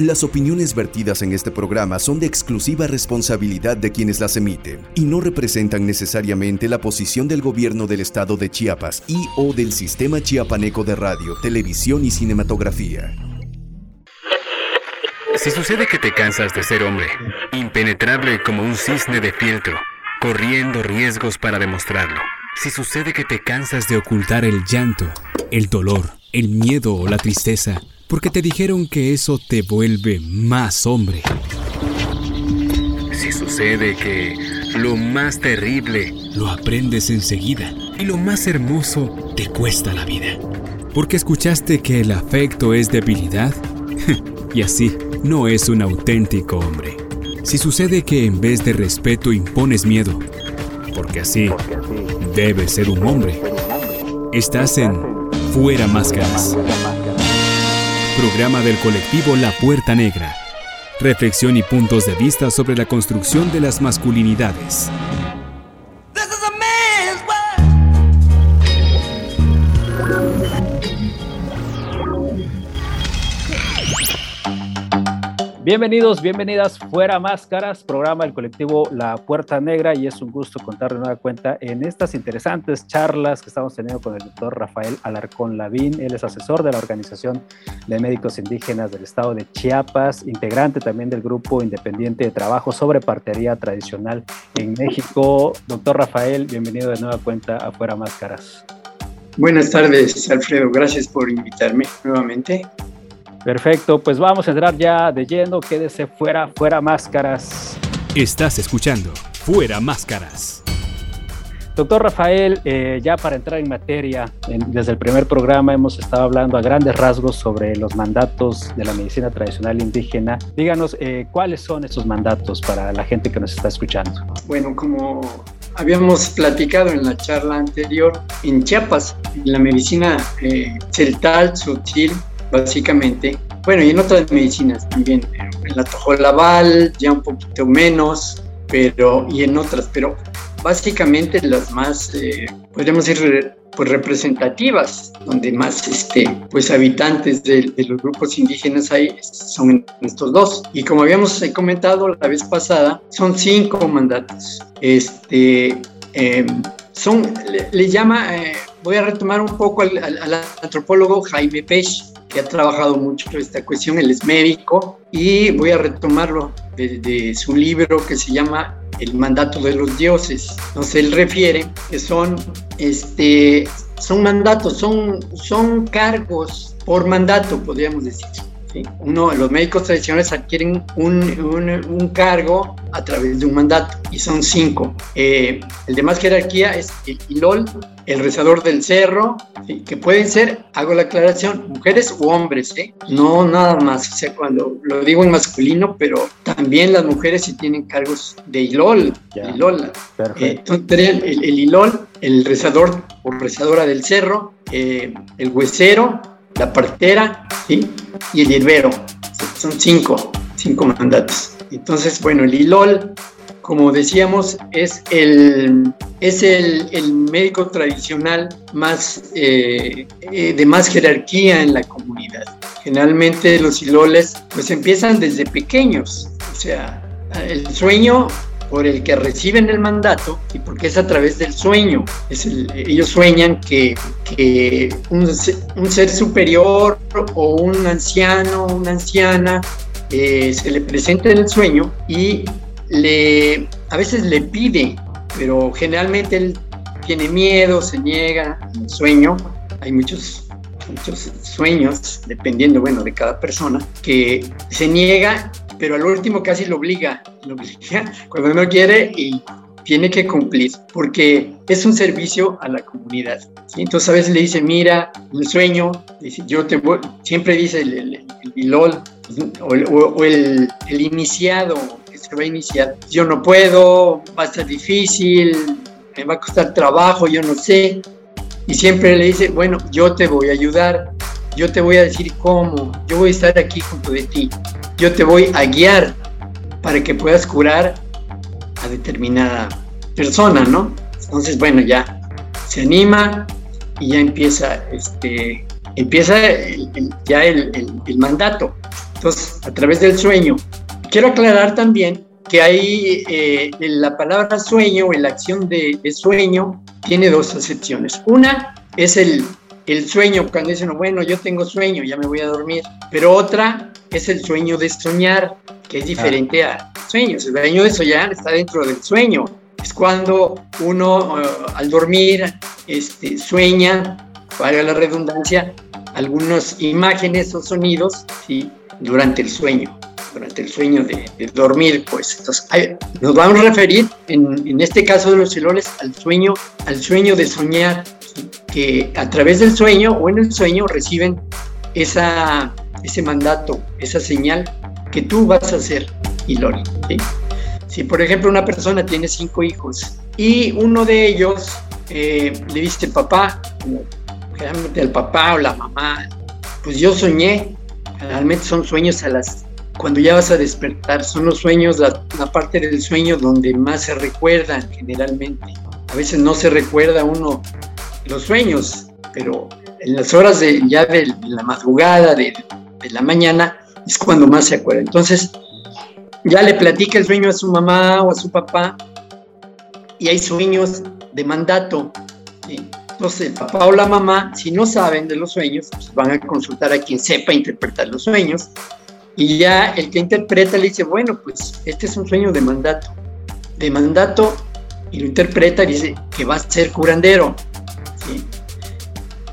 Las opiniones vertidas en este programa son de exclusiva responsabilidad de quienes las emiten y no representan necesariamente la posición del gobierno del estado de Chiapas y o del sistema chiapaneco de radio, televisión y cinematografía. Si sucede que te cansas de ser hombre, impenetrable como un cisne de fieltro, corriendo riesgos para demostrarlo. Si sucede que te cansas de ocultar el llanto, el dolor, el miedo o la tristeza, porque te dijeron que eso te vuelve más hombre. Si sucede que lo más terrible lo aprendes enseguida y lo más hermoso te cuesta la vida. Porque escuchaste que el afecto es debilidad y así no es un auténtico hombre. Si sucede que en vez de respeto impones miedo, porque así debe ser un hombre, estás en Fuera Máscaras programa del colectivo La Puerta Negra. Reflexión y puntos de vista sobre la construcción de las masculinidades. Bienvenidos, bienvenidas Fuera Máscaras, programa del colectivo La Puerta Negra y es un gusto contar de nueva cuenta en estas interesantes charlas que estamos teniendo con el doctor Rafael Alarcón Lavín. Él es asesor de la Organización de Médicos Indígenas del Estado de Chiapas, integrante también del Grupo Independiente de Trabajo sobre Partería Tradicional en México. Doctor Rafael, bienvenido de nueva cuenta a Fuera Máscaras. Buenas tardes, Alfredo. Gracias por invitarme nuevamente. Perfecto, pues vamos a entrar ya de lleno. Quédese fuera, fuera máscaras. Estás escuchando Fuera Máscaras. Doctor Rafael, eh, ya para entrar en materia, desde el primer programa hemos estado hablando a grandes rasgos sobre los mandatos de la medicina tradicional indígena. Díganos, eh, ¿cuáles son esos mandatos para la gente que nos está escuchando? Bueno, como habíamos platicado en la charla anterior, en Chiapas, la medicina eh, celtal, sutil, básicamente. Bueno, y en otras medicinas también, en la tojolabal ya un poquito menos, pero y en otras, pero básicamente las más, eh, podríamos decir, pues representativas, donde más este, pues habitantes de, los grupos indígenas hay, son estos dos. Y como habíamos comentado la vez pasada, son cinco mandatos. Este, em, son, le, llama, eh, voy a retomar un poco al, al antropólogo Jaime Pech, que ha trabajado mucho esta cuestión, él es médico y voy a retomarlo de, su libro que se llama El mandato de los dioses. Entonces él refiere que son, este, son mandatos, son, son cargos por mandato, podríamos decir. Uno, los médicos tradicionales adquieren un, un, cargo a través de un mandato y son cinco. Eh, el de más jerarquía es el ILOL, el rezador del cerro, que pueden ser, hago la aclaración, mujeres u hombres, ¿eh? no nada más, o sea, cuando lo digo en masculino, pero también las mujeres sí tienen cargos de ILOL, ILOL. Eh, entonces, el, el, ILOL, el rezador o rezadora del cerro, el huesero, la partera y el hierbero. Son cinco, cinco mandatos. Entonces, bueno, el ILOL, como decíamos, es el, es el médico tradicional más, eh, eh, de más jerarquía en la comunidad. Generalmente los ILOLes pues empiezan desde pequeños, o sea, el sueño por el que reciben el mandato y porque es a través del sueño. Es ellos sueñan que, que un, un, ser superior o un anciano, una anciana, eh, se le presenta en el sueño y le, a veces le pide, pero generalmente él tiene miedo, se niega el sueño. Hay muchos muchos sueños, dependiendo, bueno, de cada persona, que se niega pero al último casi lo obliga, lo obliga cuando no quiere y tiene que cumplir, porque es un servicio a la comunidad. Entonces a veces le dice, mira, un sueño, yo te voy, siempre dice el, el, el o, el, iniciado que se va a iniciar, yo no puedo, va a estar difícil, me va a costar trabajo, yo no sé. Y siempre le dice, bueno, yo te voy a ayudar, yo te voy a decir cómo, yo voy a estar aquí junto de ti yo te voy a guiar para que puedas curar a determinada persona, ¿no? Entonces, bueno, ya se anima y ya empieza, este, empieza ya el, mandato. Entonces, a través del sueño. Quiero aclarar también que hay eh, la palabra sueño la acción de, sueño tiene dos acepciones. Una es el, el sueño, cuando dicen, bueno, yo tengo sueño, ya me voy a dormir. Pero otra es el sueño de soñar, que es diferente a sueños. El sueño de soñar está dentro del sueño. Es cuando uno eh, al dormir este, sueña, valga la redundancia, algunas imágenes o sonidos ¿sí? durante el sueño durante el sueño de, dormir, pues entonces, nos vamos a referir en, en, este caso de los celoles al sueño, al sueño de soñar, que a través del sueño o en el sueño reciben esa, ese mandato, esa señal que tú vas a hacer, Ilori. ¿sí? Si por ejemplo una persona tiene cinco hijos y uno de ellos eh, le dice papá, generalmente al papá o la mamá, pues yo soñé, generalmente son sueños a las cuando ya vas a despertar, son los sueños, la, parte del sueño donde más se recuerdan generalmente. A veces no se recuerda uno los sueños, pero en las horas de, ya de la madrugada, de, la mañana, es cuando más se acuerda. Entonces, ya le platica el sueño a su mamá o a su papá, y hay sueños de mandato. Entonces, el papá o la mamá, si no saben de los sueños, pues van a consultar a quien sepa interpretar los sueños y ya el que interpreta le dice, bueno, pues este es un sueño de mandato. De mandato, y lo interpreta y dice que va a ser curandero.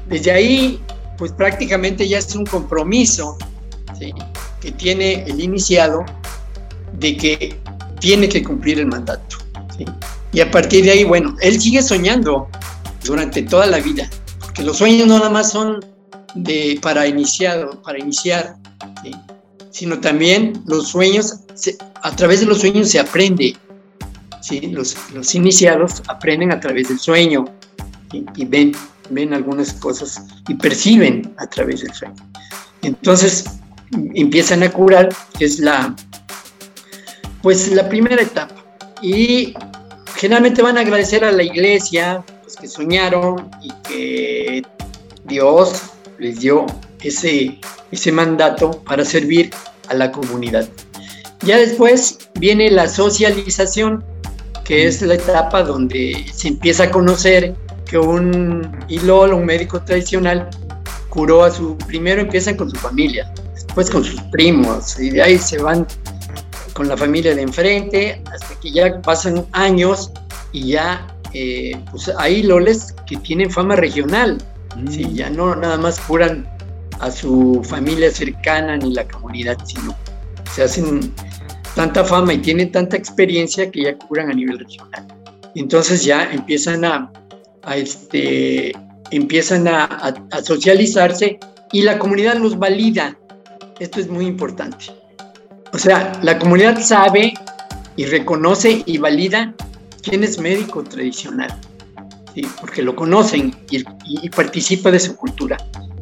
Desde ahí, pues prácticamente ya es un compromiso que tiene el iniciado de que tiene que cumplir el mandato. Y a partir de ahí, bueno, él sigue soñando durante toda la vida, porque los sueños no nada más son de, para, iniciado, para iniciar, sino también los sueños, a través de los sueños se aprende. los iniciados aprenden a través del sueño y, ven, ven algunas cosas y perciben a través del sueño. Entonces empiezan a curar, es la, pues la primera etapa. Y generalmente van a agradecer a la iglesia, pues que soñaron y que Dios les dio ese, ese mandato para servir a la comunidad. Ya después viene la socialización, que es la etapa donde se empieza a conocer que un ILOL, un médico tradicional, curó a su, primero empiezan con su familia, después con sus primos, y de ahí se van con la familia de enfrente, hasta que ya pasan años y ya eh, pues hay loles que tienen fama regional, mm. ya no nada más curan a su familia cercana ni la comunidad, sino se hacen tanta fama y tienen tanta experiencia que ya curan a nivel regional. Entonces ya empiezan a, este, empiezan a, a, socializarse y la comunidad los valida. Esto es muy importante. O sea, la comunidad sabe y reconoce y valida quién es médico tradicional, ¿sí? porque lo conocen y, y participa de su cultura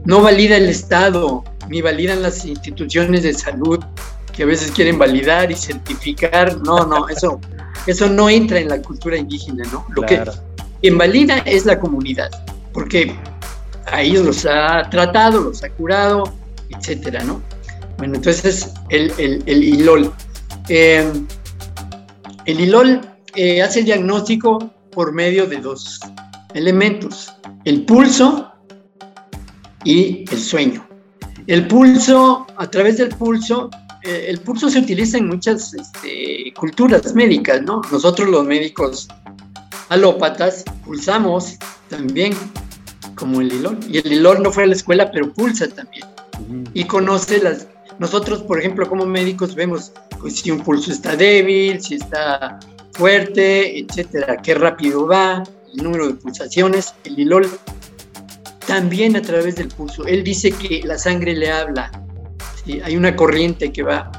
no valida el Estado, ni validan las instituciones de salud que a veces quieren validar y certificar. No, no, eso, eso no entra en la cultura indígena, ¿no? Lo que quien valida es la comunidad, porque a ellos los ha tratado, los ha curado, etcétera, ¿no? Bueno, entonces el, el, ILOL. El ILOL eh, hace el diagnóstico por medio de dos elementos, el pulso y el sueño. El pulso, a través del pulso, eh, el pulso se utiliza en muchas este, culturas médicas, ¿no? Nosotros los médicos alópatas pulsamos también, como el hilón. Y el hilón no fue a la escuela, pero pulsa también. Y conoce las... Nosotros, por ejemplo, como médicos vemos pues, si un pulso está débil, si está fuerte, etcétera, qué rápido va, el número de pulsaciones. El hilón también a través del pulso. Él dice que la sangre le habla. Hay una corriente que va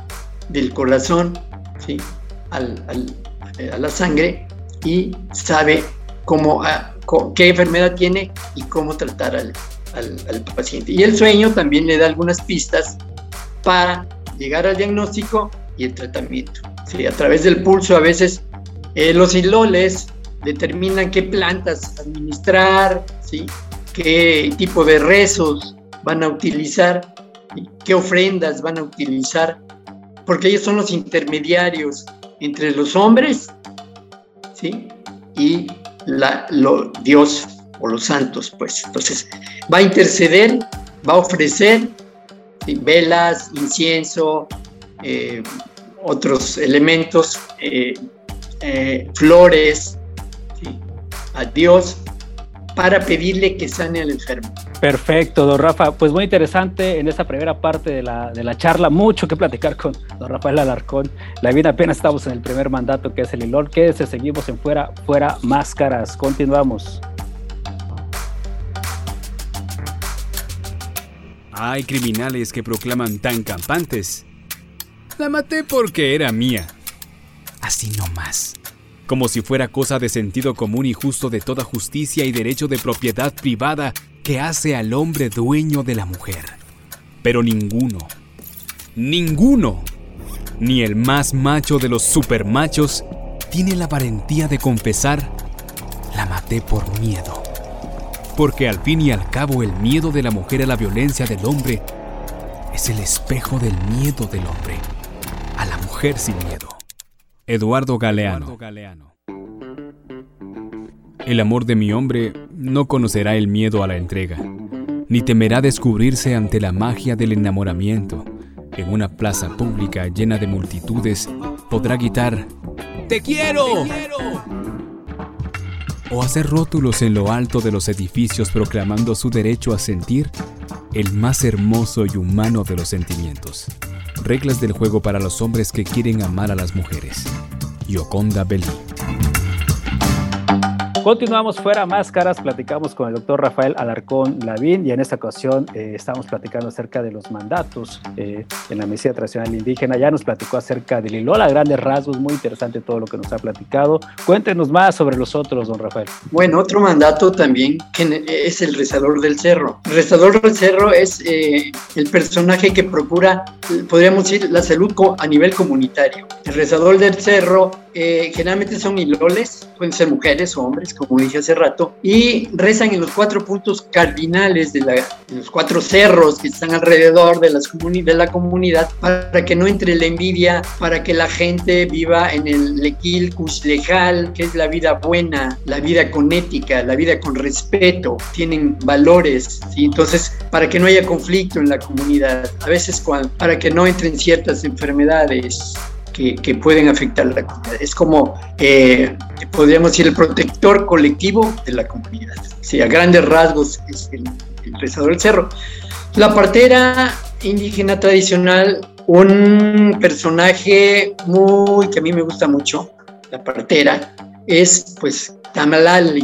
del corazón ¿sí? Al, a la sangre y sabe cómo, ah, qué enfermedad tiene y cómo tratar al, al, paciente. Y el sueño también le da algunas pistas para llegar al diagnóstico y el tratamiento. ¿sí? A través del pulso a veces eh, los hiloles determinan qué plantas administrar, ¿sí? qué tipo de rezos van a utilizar qué ofrendas van a utilizar, porque ellos son los intermediarios entre los hombres ¿sí? y la, Dios o los santos, pues. Entonces, va a interceder, va a ofrecer velas, incienso, eh, otros elementos, eh, eh, flores, a Dios para pedirle que sane al enfermo. Perfecto, don Rafa. Pues muy interesante en esta primera parte de la, de la charla. Mucho que platicar con don Rafael Alarcón. La vida apenas estamos en el primer mandato que es el ILOR. Quédese, seguimos en Fuera, Fuera Máscaras. Continuamos. Hay criminales que proclaman tan campantes. La maté porque era mía. Así no más como si fuera cosa de sentido común y justo de toda justicia y derecho de propiedad privada que hace al hombre dueño de la mujer. Pero ninguno, ninguno, ni el más macho de los supermachos, tiene la valentía de confesar, la maté por miedo. Porque al fin y al cabo el miedo de la mujer a la violencia del hombre es el espejo del miedo del hombre a la mujer sin miedo. Eduardo Galeano. El amor de mi hombre no conocerá el miedo a la entrega, ni temerá descubrirse ante la magia del enamoramiento. En una plaza pública llena de multitudes podrá gritar ¡Te quiero! ¡Te quiero! O hacer rótulos en lo alto de los edificios proclamando su derecho a sentir el más hermoso y humano de los sentimientos. Reglas del juego para los hombres que quieren amar a las mujeres. Yoconda Belli. Continuamos fuera máscaras, platicamos con el doctor Rafael Alarcón Lavín y en esta ocasión eh, estamos platicando acerca de los mandatos eh, en la Mesía Tradicional Indígena. Ya nos platicó acerca del Lilola, grandes rasgos, muy interesante todo lo que nos ha platicado. Cuéntenos más sobre los otros, don Rafael. Bueno, otro mandato también que es el rezador del cerro. El rezador del cerro es eh, el personaje que procura, podríamos decir, la salud a nivel comunitario. El rezador del cerro generalmente son iloles, pueden ser mujeres o hombres como dije hace rato, y rezan en los cuatro puntos cardinales de, los cuatro cerros que están alrededor de, las de la comunidad para que no entre la envidia, para que la gente viva en el lequil kuslejal, que es la vida buena, la vida con ética, la vida con respeto, tienen valores, ¿sí? entonces para que no haya conflicto en la comunidad, a veces para que no entren ciertas enfermedades que, pueden afectar a la comunidad. Es como, eh, podríamos decir, el protector colectivo de la comunidad. Sí, a grandes rasgos es el, el rezador del cerro. La partera indígena tradicional, un personaje muy que a mí me gusta mucho, la partera, es pues Tamalal,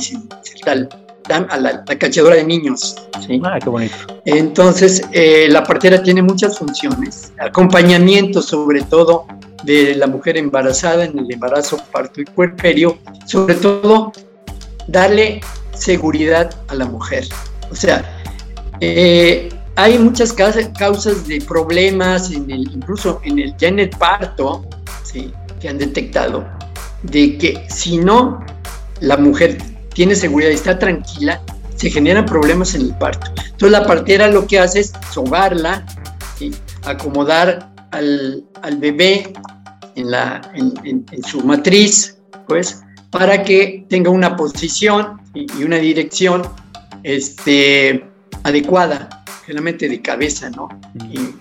tal, la, la cachadora de niños. ¿sí? Ah, qué bonito. Entonces, eh, la partera tiene muchas funciones, acompañamiento sobre todo de la mujer embarazada en el embarazo, parto y puerperio, sobre todo darle seguridad a la mujer. O sea, eh, hay muchas causas de problemas, incluso en el, ya en el parto, ¿sí? que han detectado, de que si no la mujer tiene seguridad y está tranquila, se generan problemas en el parto. Entonces la partera lo que hace es sobarla, acomodar al, al bebé en, la, en, su matriz, pues, para que tenga una posición y, una dirección este, adecuada, generalmente de cabeza, ¿no? Y,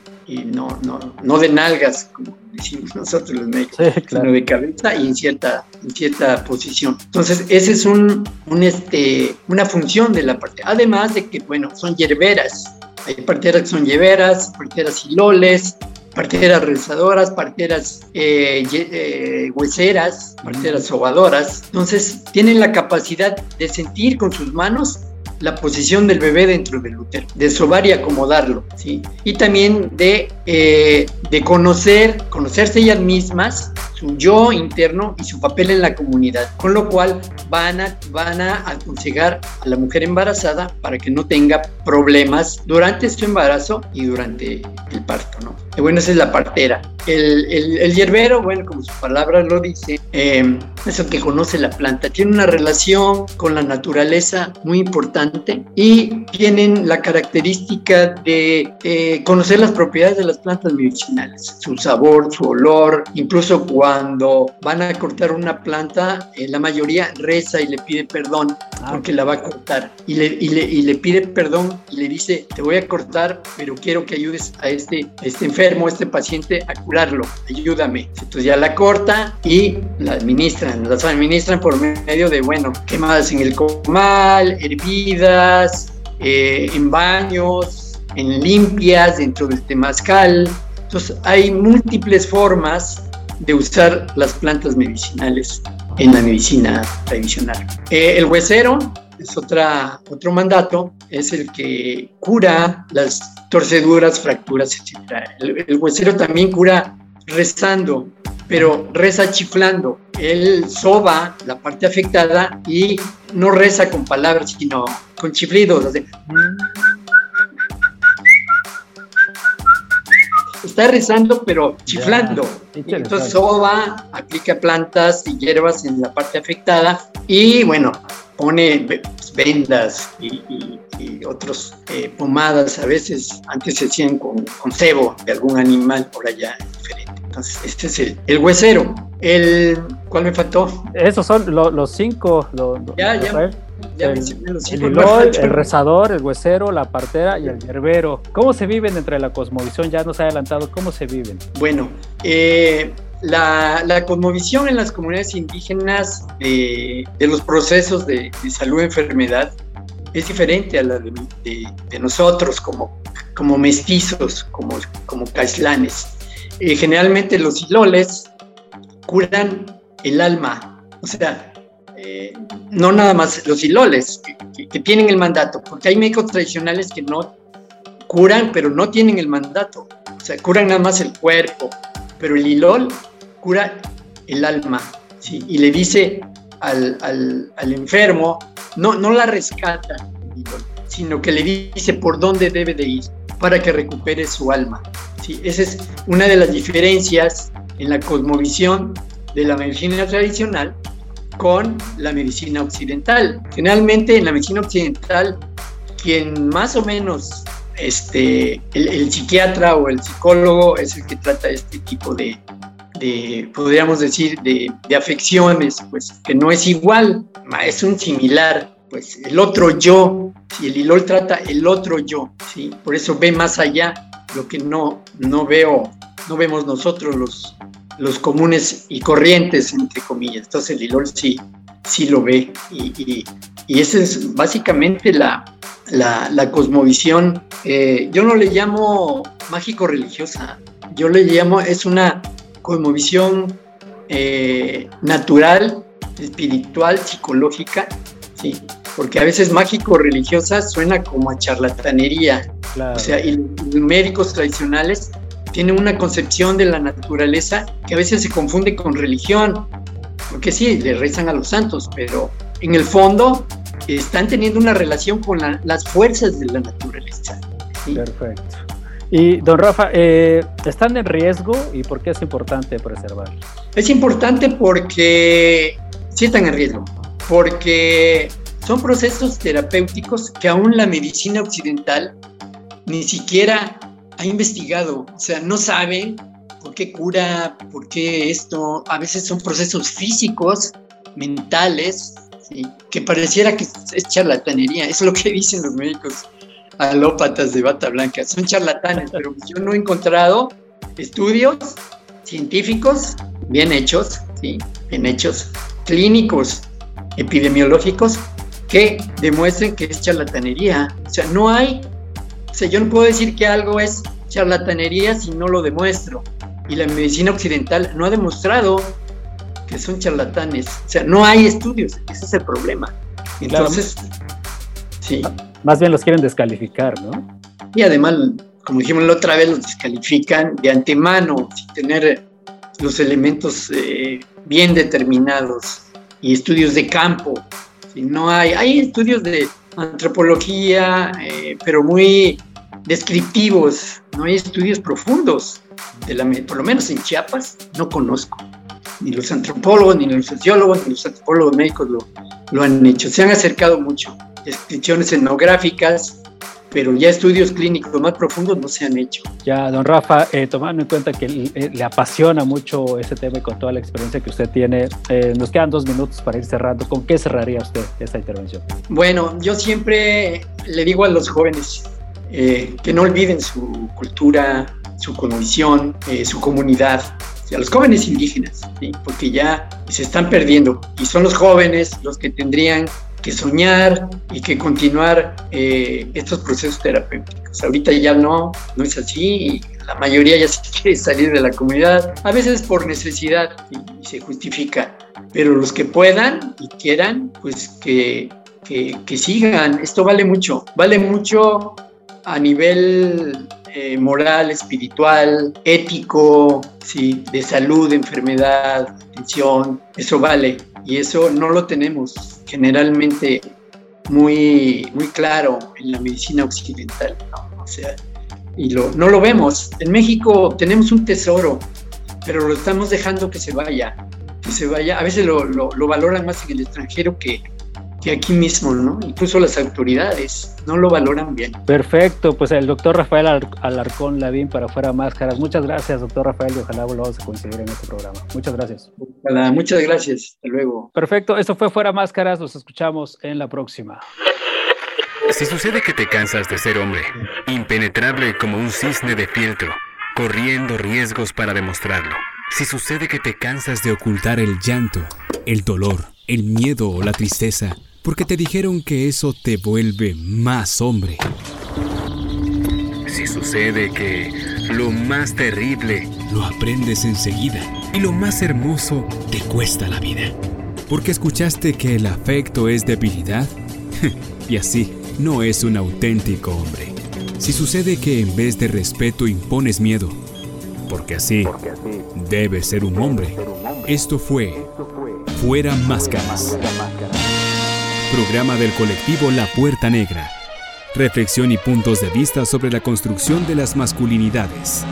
no, no, no de nalgas, como decimos nosotros los médicos, sino de cabeza y en cierta, en cierta posición. Entonces, esa es un, un, este, una función de la parte. Además de que, bueno, son hierberas. Hay parteras que son hierberas, parteras hiloles, parteras rezadoras, parteras eh, eh, hueseras, parteras sobadoras. Entonces tienen la capacidad de sentir con sus manos la posición del bebé dentro del útero, de sobar y acomodarlo, ¿sí? Y también de, eh, de conocer, conocerse ellas mismas, su yo interno y su papel en la comunidad, con lo cual van a, van a aconsejar a la mujer embarazada para que no tenga problemas durante su embarazo y durante el parto, ¿no? Y bueno, esa es la partera. el, hierbero, bueno, como su palabra lo dice, eh, es el que conoce la planta. Tiene una relación con la naturaleza muy importante y tienen la característica de eh, conocer las propiedades de las plantas medicinales, su sabor, su olor. Incluso cuando van a cortar una planta, eh, la mayoría reza y le pide perdón ah, porque la va a cortar. Y le, y le, y le pide perdón y le dice, te voy a cortar, pero quiero que ayudes a este, este enfermo, a este paciente a curarlo, ayúdame. Entonces ya la corta y la administran, las administran por medio de, bueno, quemadas en el comal, hervidas, eh, en baños, en limpias, dentro del temazcal. Entonces hay múltiples formas de usar las plantas medicinales en la medicina tradicional. Eh, el huesero es otra, otro mandato, es el que cura las torceduras, fracturas, etc. El, huesero también cura rezando, pero reza chiflando. Él soba la parte afectada y no reza con palabras, sino con chiflidos. Está rezando, pero chiflando. Entonces soba, aplica plantas y hierbas en la parte afectada y bueno, pone vendas y, y, otros eh, pomadas, a veces antes se hacían con, con, cebo de algún animal por allá diferente. Entonces, este es el, el huesero. El, ¿Cuál me faltó? Esos son los cinco. ya, ya. Ya el, el, el rezador, el huesero, la partera y el hierbero. ¿Cómo se viven entre la cosmovisión? Ya nos ha adelantado, ¿cómo se viven? Bueno, eh, la, la, cosmovisión en las comunidades indígenas de, de los procesos de, de salud-enfermedad es diferente a la de, de, nosotros como, como mestizos, como, como caislanes. Eh, generalmente los iloles curan el alma, o sea, eh, no nada más los iloles que, tienen el mandato, porque hay médicos tradicionales que no curan, pero no tienen el mandato, o sea, curan nada más el cuerpo, pero el ilol cura el alma, y le dice al enfermo, no, no la rescata, sino que le dice por dónde debe de ir para que recupere su alma. ¿sí? Esa es una de las diferencias en la cosmovisión de la medicina tradicional con la medicina occidental. Generalmente en la medicina occidental, quien más o menos este, el, psiquiatra o el psicólogo es el que trata este tipo de, de podríamos decir, de, de, afecciones, pues que no es igual, es un similar, pues el otro yo, si el Ilol trata el otro yo, ¿sí? por eso ve más allá lo que no, no veo, no vemos nosotros los, los comunes y corrientes, entre comillas. Entonces el Ilol sí, sí lo ve y, y, y esa es básicamente la, la, la cosmovisión. Eh, yo no le llamo mágico-religiosa, yo le llamo, es una cosmovisión eh, natural, espiritual, psicológica, ¿sí? porque a veces mágico-religiosa suena como a charlatanería. Claro. O sea, y los médicos tradicionales tienen una concepción de la naturaleza que a veces se confunde con religión, porque sí, le rezan a los santos, pero en el fondo están teniendo una relación con la, las fuerzas de la naturaleza. ¿sí? Perfecto. Y don Rafa, eh, ¿están en riesgo y por qué es importante preservarlos? Es importante porque sí están en riesgo, porque son procesos terapéuticos que aún la medicina occidental ni siquiera ha investigado, o sea, no sabe por qué cura, por qué esto, a veces son procesos físicos, mentales, que pareciera que es charlatanería, es lo que dicen los médicos alópatas de bata blanca, son charlatanes, pero yo no he encontrado estudios científicos bien hechos, ¿sí? bien hechos, clínicos, epidemiológicos, que demuestren que es charlatanería. O sea, no hay, o sea, yo no puedo decir que algo es charlatanería si no lo demuestro. Y la medicina occidental no ha demostrado que son charlatanes. O sea, no hay estudios, ese es el problema. Entonces, sí. Más bien los quieren descalificar, ¿no? Y además, como dijimos la otra vez, los descalifican de antemano, sin tener los elementos eh, bien determinados y estudios de campo. Si no hay, hay estudios de antropología, eh, pero muy descriptivos, no hay estudios profundos. de la, por lo menos en Chiapas, no conozco. Ni los antropólogos, ni los sociólogos, ni los antropólogos médicos lo, lo han hecho. Se han acercado mucho. Descripciones etnográficas, pero ya estudios clínicos más profundos no se han hecho. Ya, don Rafa, eh, tomando en cuenta que eh, le apasiona mucho ese tema y con toda la experiencia que usted tiene, eh, nos quedan dos minutos para ir cerrando. ¿Con qué cerraría usted esta intervención? Bueno, yo siempre le digo a los jóvenes que no olviden su cultura, su condición, su comunidad, a los jóvenes indígenas, porque ya se están perdiendo y son los jóvenes los que tendrían que soñar y que continuar eh, estos procesos terapéuticos. Ahorita ya no, no es así la mayoría ya se quiere salir de la comunidad, a veces por necesidad y, se justifica, pero los que puedan y quieran, pues que, que, que sigan. Esto vale mucho, vale mucho a nivel eh, moral, espiritual, ético, ¿sí? de salud, enfermedad, atención, eso vale y eso no lo tenemos generalmente muy, muy claro en la medicina occidental, ¿no? O sea, y lo, no lo vemos. En México tenemos un tesoro, pero lo estamos dejando que se vaya, que se vaya. A veces lo, lo, lo valoran más en el extranjero que, que aquí mismo, ¿no? Incluso las autoridades no lo valoran bien. Perfecto, pues el doctor Rafael Alarcón Lavín para Fuera Máscaras. Muchas gracias, doctor Rafael, y ojalá volvamos a coincidir en este programa. Muchas gracias. muchas gracias. Hasta luego. Perfecto, esto fue Fuera Máscaras. Nos escuchamos en la próxima. Si sucede que te cansas de ser hombre, impenetrable como un cisne de fieltro, corriendo riesgos para demostrarlo. Si sucede que te cansas de ocultar el llanto, el dolor, el miedo o la tristeza, porque te dijeron que eso te vuelve más hombre. Si sucede que lo más terrible lo aprendes enseguida y lo más hermoso te cuesta la vida, porque escuchaste que el afecto es debilidad y así no es un auténtico hombre. Si sucede que en vez de respeto impones miedo, porque así debe ser un hombre. Esto fue Fuera Máscaras. Programa del colectivo La Puerta Negra. Reflexión y puntos de vista sobre la construcción de las masculinidades.